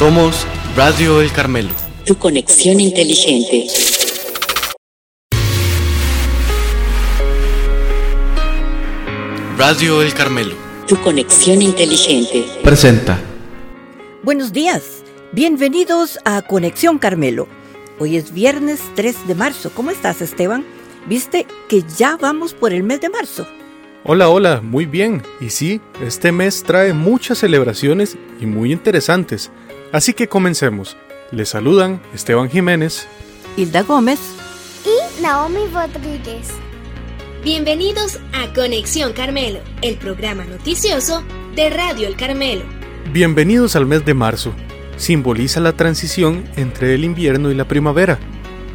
Somos Radio El Carmelo. Tu conexión inteligente. Radio El Carmelo. Tu conexión inteligente. Presenta. Buenos días. Bienvenidos a Conexión Carmelo. Hoy es viernes 3 de marzo. ¿Cómo estás, Esteban? ¿Viste que ya vamos por el mes de marzo? Hola, hola, muy bien. Y sí, este mes trae muchas celebraciones y muy interesantes. Así que comencemos. Les saludan Esteban Jiménez, Hilda Gómez y Naomi Rodríguez. Bienvenidos a Conexión Carmelo, el programa noticioso de Radio El Carmelo. Bienvenidos al mes de marzo. Simboliza la transición entre el invierno y la primavera.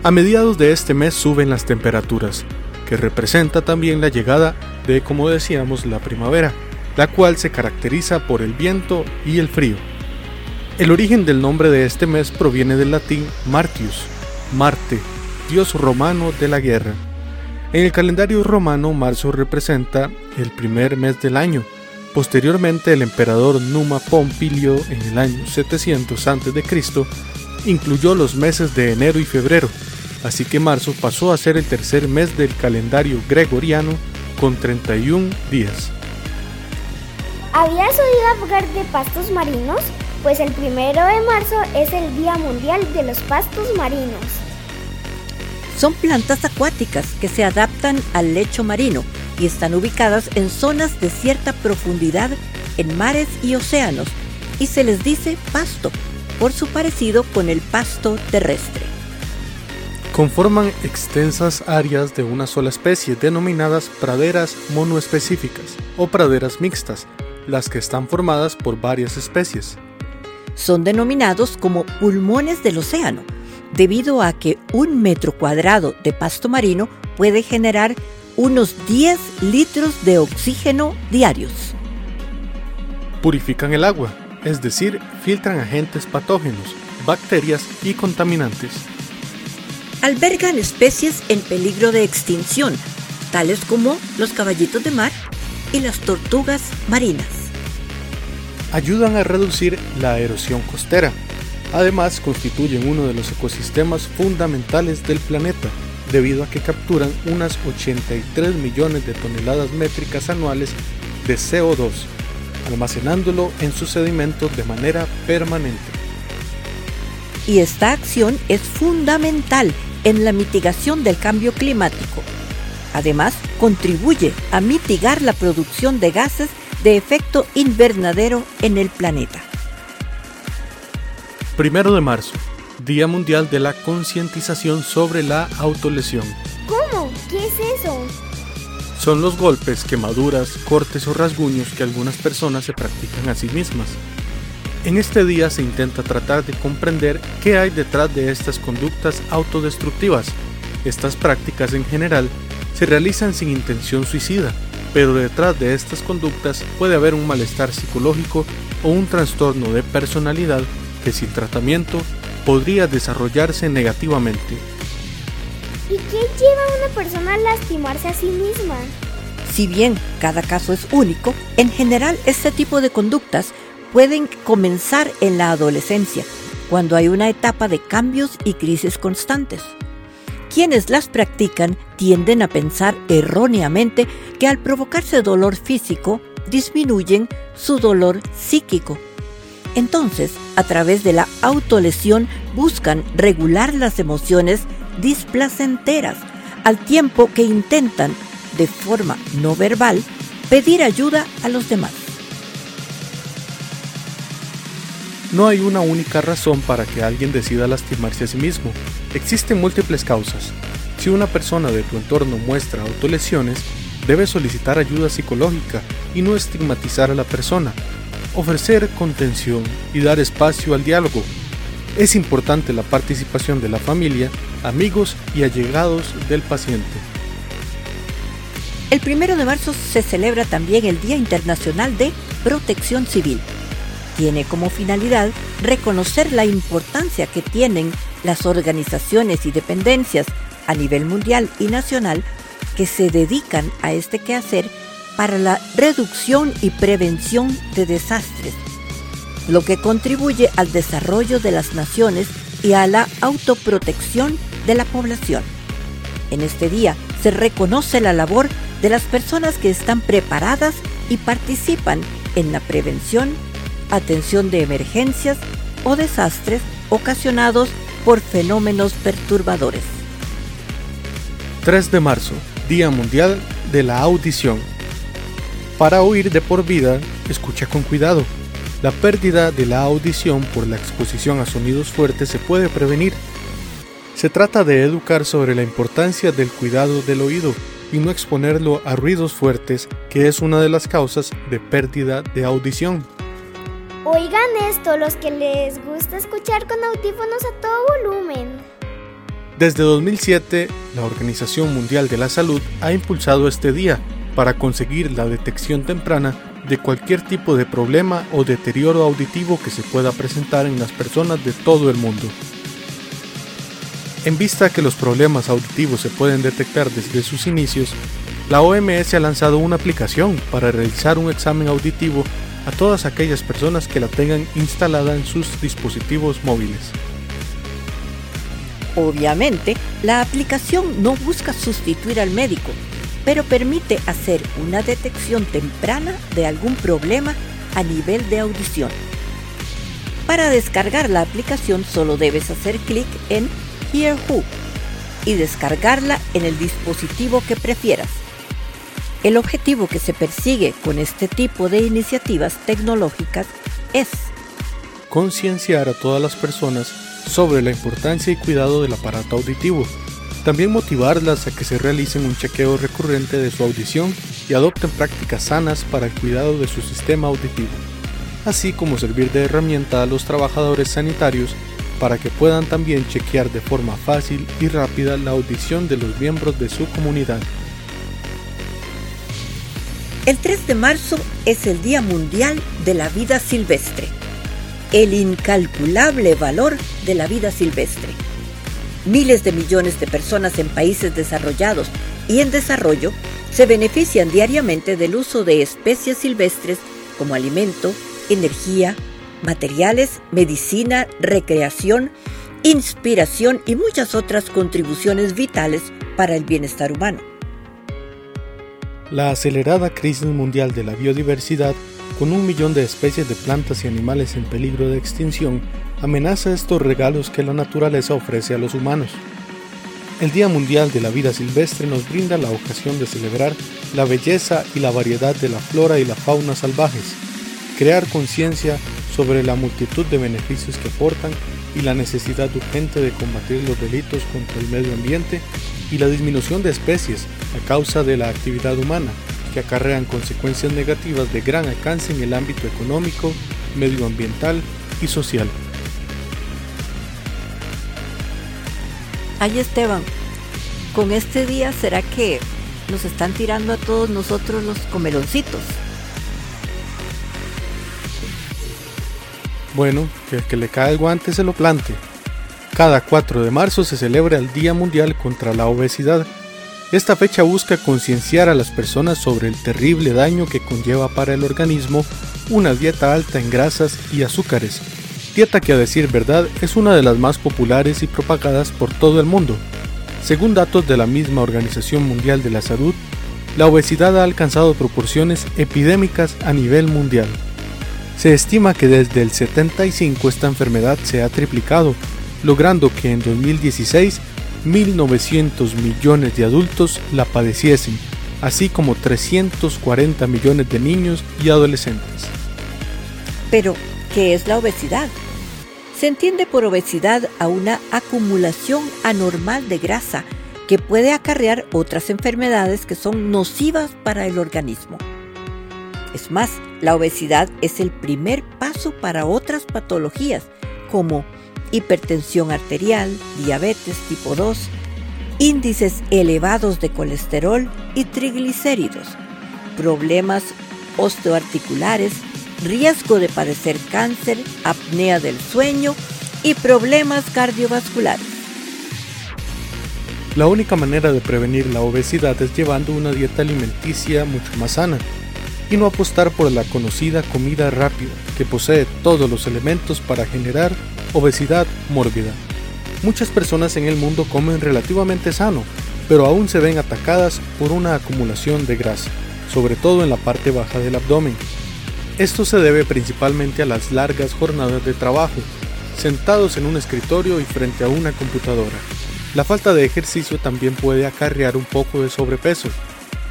A mediados de este mes suben las temperaturas, que representa también la llegada de, como decíamos, la primavera, la cual se caracteriza por el viento y el frío. El origen del nombre de este mes proviene del latín Martius, Marte, dios romano de la guerra. En el calendario romano, marzo representa el primer mes del año. Posteriormente, el emperador Numa Pompilio, en el año 700 a.C., incluyó los meses de enero y febrero, así que marzo pasó a ser el tercer mes del calendario gregoriano con 31 días. ¿Habías oído hablar de pastos marinos? Pues el primero de marzo es el Día Mundial de los Pastos Marinos. Son plantas acuáticas que se adaptan al lecho marino y están ubicadas en zonas de cierta profundidad en mares y océanos y se les dice pasto por su parecido con el pasto terrestre. Conforman extensas áreas de una sola especie denominadas praderas monoespecíficas o praderas mixtas, las que están formadas por varias especies. Son denominados como pulmones del océano debido a que un metro cuadrado de pasto marino puede generar unos 10 litros de oxígeno diarios. Purifican el agua, es decir, filtran agentes patógenos, bacterias y contaminantes. Albergan especies en peligro de extinción, tales como los caballitos de mar y las tortugas marinas. Ayudan a reducir la erosión costera, Además, constituyen uno de los ecosistemas fundamentales del planeta, debido a que capturan unas 83 millones de toneladas métricas anuales de CO2, almacenándolo en sus sedimentos de manera permanente. Y esta acción es fundamental en la mitigación del cambio climático. Además, contribuye a mitigar la producción de gases de efecto invernadero en el planeta. Primero de marzo, Día Mundial de la Concientización sobre la Autolesión. ¿Cómo? ¿Qué es eso? Son los golpes, quemaduras, cortes o rasguños que algunas personas se practican a sí mismas. En este día se intenta tratar de comprender qué hay detrás de estas conductas autodestructivas. Estas prácticas en general se realizan sin intención suicida, pero detrás de estas conductas puede haber un malestar psicológico o un trastorno de personalidad que sin tratamiento podría desarrollarse negativamente. ¿Y qué lleva a una persona a lastimarse a sí misma? Si bien cada caso es único, en general este tipo de conductas pueden comenzar en la adolescencia, cuando hay una etapa de cambios y crisis constantes. Quienes las practican tienden a pensar erróneamente que al provocarse dolor físico, disminuyen su dolor psíquico entonces, a través de la autolesión buscan regular las emociones displacenteras, al tiempo que intentan, de forma no verbal, pedir ayuda a los demás. No hay una única razón para que alguien decida lastimarse a sí mismo. Existen múltiples causas. Si una persona de tu entorno muestra autolesiones, debes solicitar ayuda psicológica y no estigmatizar a la persona, ofrecer contención y dar espacio al diálogo. Es importante la participación de la familia, amigos y allegados del paciente. El primero de marzo se celebra también el Día Internacional de Protección Civil. Tiene como finalidad reconocer la importancia que tienen las organizaciones y dependencias a nivel mundial y nacional que se dedican a este quehacer para la reducción y prevención de desastres. lo que contribuye al desarrollo de las naciones y a la autoprotección de la población. En este día se reconoce la labor de las personas que están preparadas y participan en la prevención, atención de emergencias o desastres ocasionados por fenómenos perturbadores. 3 de marzo, Día Mundial de la Audición. Para oír de por vida, escucha con cuidado. La pérdida de la audición por la exposición a sonidos fuertes se puede prevenir. Se trata de educar sobre la importancia del cuidado del oído y no exponerlo a ruidos fuertes, que es una de las causas de pérdida de audición. Oigan esto, los que les gusta escuchar con audífonos a todo volumen. Desde 2007, la Organización Mundial de la Salud ha impulsado este día para conseguir la detección temprana de cualquier tipo de problema o deterioro auditivo que se pueda presentar en las personas de todo el mundo. En vista que los problemas auditivos se pueden detectar desde sus inicios, la OMS ha lanzado una aplicación para realizar un examen auditivo a todas aquellas personas que la tengan instalada en sus dispositivos móviles. Obviamente, la aplicación no busca sustituir al médico, pero permite hacer una detección temprana de algún problema a nivel de audición. Para descargar la aplicación solo debes hacer clic en Hear Who y descargarla en el dispositivo que prefieras. El objetivo que se persigue con este tipo de iniciativas tecnológicas es concienciar a todas las personas sobre la importancia y cuidado del aparato auditivo, también motivarlas a que se realicen un chequeo recurrente de su audición y adopten prácticas sanas para el cuidado de su sistema auditivo, así como servir de herramienta a los trabajadores sanitarios para que puedan también chequear de forma fácil y rápida la audición de los miembros de su comunidad. El 3 de marzo es el Día Mundial de la Vida Silvestre, el incalculable valor de la vida silvestre. Miles de millones de personas en países desarrollados y en desarrollo se benefician diariamente del uso de especies silvestres como alimento, energía, materiales, medicina, recreación, inspiración y muchas otras contribuciones vitales para el bienestar humano. La acelerada crisis mundial de la biodiversidad, con un millón de especies de plantas y animales en peligro de extinción, amenaza estos regalos que la naturaleza ofrece a los humanos. El Día Mundial de la Vida Silvestre nos brinda la ocasión de celebrar la belleza y la variedad de la flora y la fauna salvajes, crear conciencia sobre la multitud de beneficios que aportan y la necesidad urgente de combatir los delitos contra el medio ambiente y la disminución de especies a causa de la actividad humana, que acarrean consecuencias negativas de gran alcance en el ámbito económico, medioambiental y social. Ay Esteban, con este día será que nos están tirando a todos nosotros los comeloncitos. Bueno, que el que le cae el guante se lo plante. Cada 4 de marzo se celebra el Día Mundial contra la Obesidad. Esta fecha busca concienciar a las personas sobre el terrible daño que conlleva para el organismo una dieta alta en grasas y azúcares, dieta que a decir verdad es una de las más populares y propagadas por todo el mundo. Según datos de la misma Organización Mundial de la Salud, la obesidad ha alcanzado proporciones epidémicas a nivel mundial. Se estima que desde el 75 esta enfermedad se ha triplicado, logrando que en 2016 1.900 millones de adultos la padeciesen, así como 340 millones de niños y adolescentes. Pero, ¿qué es la obesidad? Se entiende por obesidad a una acumulación anormal de grasa que puede acarrear otras enfermedades que son nocivas para el organismo. Es más, la obesidad es el primer paso para otras patologías como hipertensión arterial, diabetes tipo 2, índices elevados de colesterol y triglicéridos, problemas osteoarticulares, riesgo de padecer cáncer, apnea del sueño y problemas cardiovasculares. La única manera de prevenir la obesidad es llevando una dieta alimenticia mucho más sana. Y no apostar por la conocida comida rápida que posee todos los elementos para generar obesidad mórbida. Muchas personas en el mundo comen relativamente sano, pero aún se ven atacadas por una acumulación de grasa, sobre todo en la parte baja del abdomen. Esto se debe principalmente a las largas jornadas de trabajo, sentados en un escritorio y frente a una computadora. La falta de ejercicio también puede acarrear un poco de sobrepeso.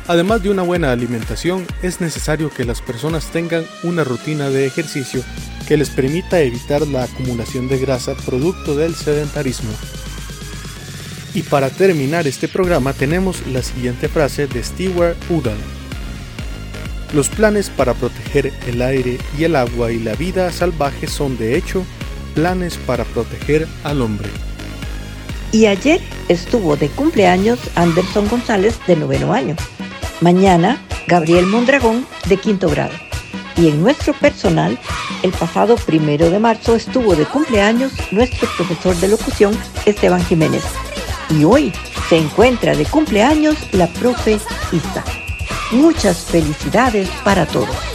Además de una buena alimentación, es necesario que las personas tengan una rutina de ejercicio que les permita evitar la acumulación de grasa producto del sedentarismo. Y para terminar este programa tenemos la siguiente frase de Stewart Udall. Los planes para proteger el aire y el agua y la vida salvaje son de hecho planes para proteger al hombre. Y ayer estuvo de cumpleaños Anderson González de noveno año. Mañana Gabriel Mondragón de quinto grado. Y en nuestro personal, el pasado primero de marzo estuvo de cumpleaños nuestro profesor de locución Esteban Jiménez. Y hoy se encuentra de cumpleaños la profe Isa. Muchas felicidades para todos.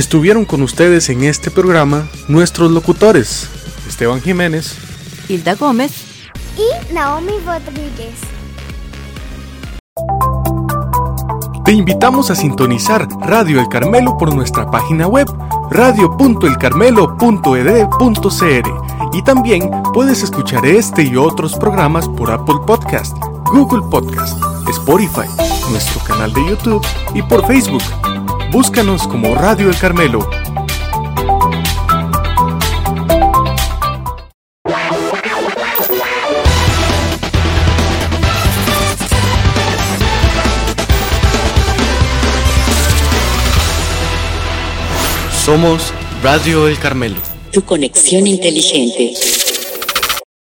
Estuvieron con ustedes en este programa nuestros locutores, Esteban Jiménez, Hilda Gómez y Naomi Rodríguez. Te invitamos a sintonizar Radio El Carmelo por nuestra página web radio.elcarmelo.ed.cr y también puedes escuchar este y otros programas por Apple Podcast, Google Podcast, Spotify, nuestro canal de YouTube y por Facebook. Búscanos como Radio El Carmelo. Somos Radio El Carmelo. Tu conexión inteligente.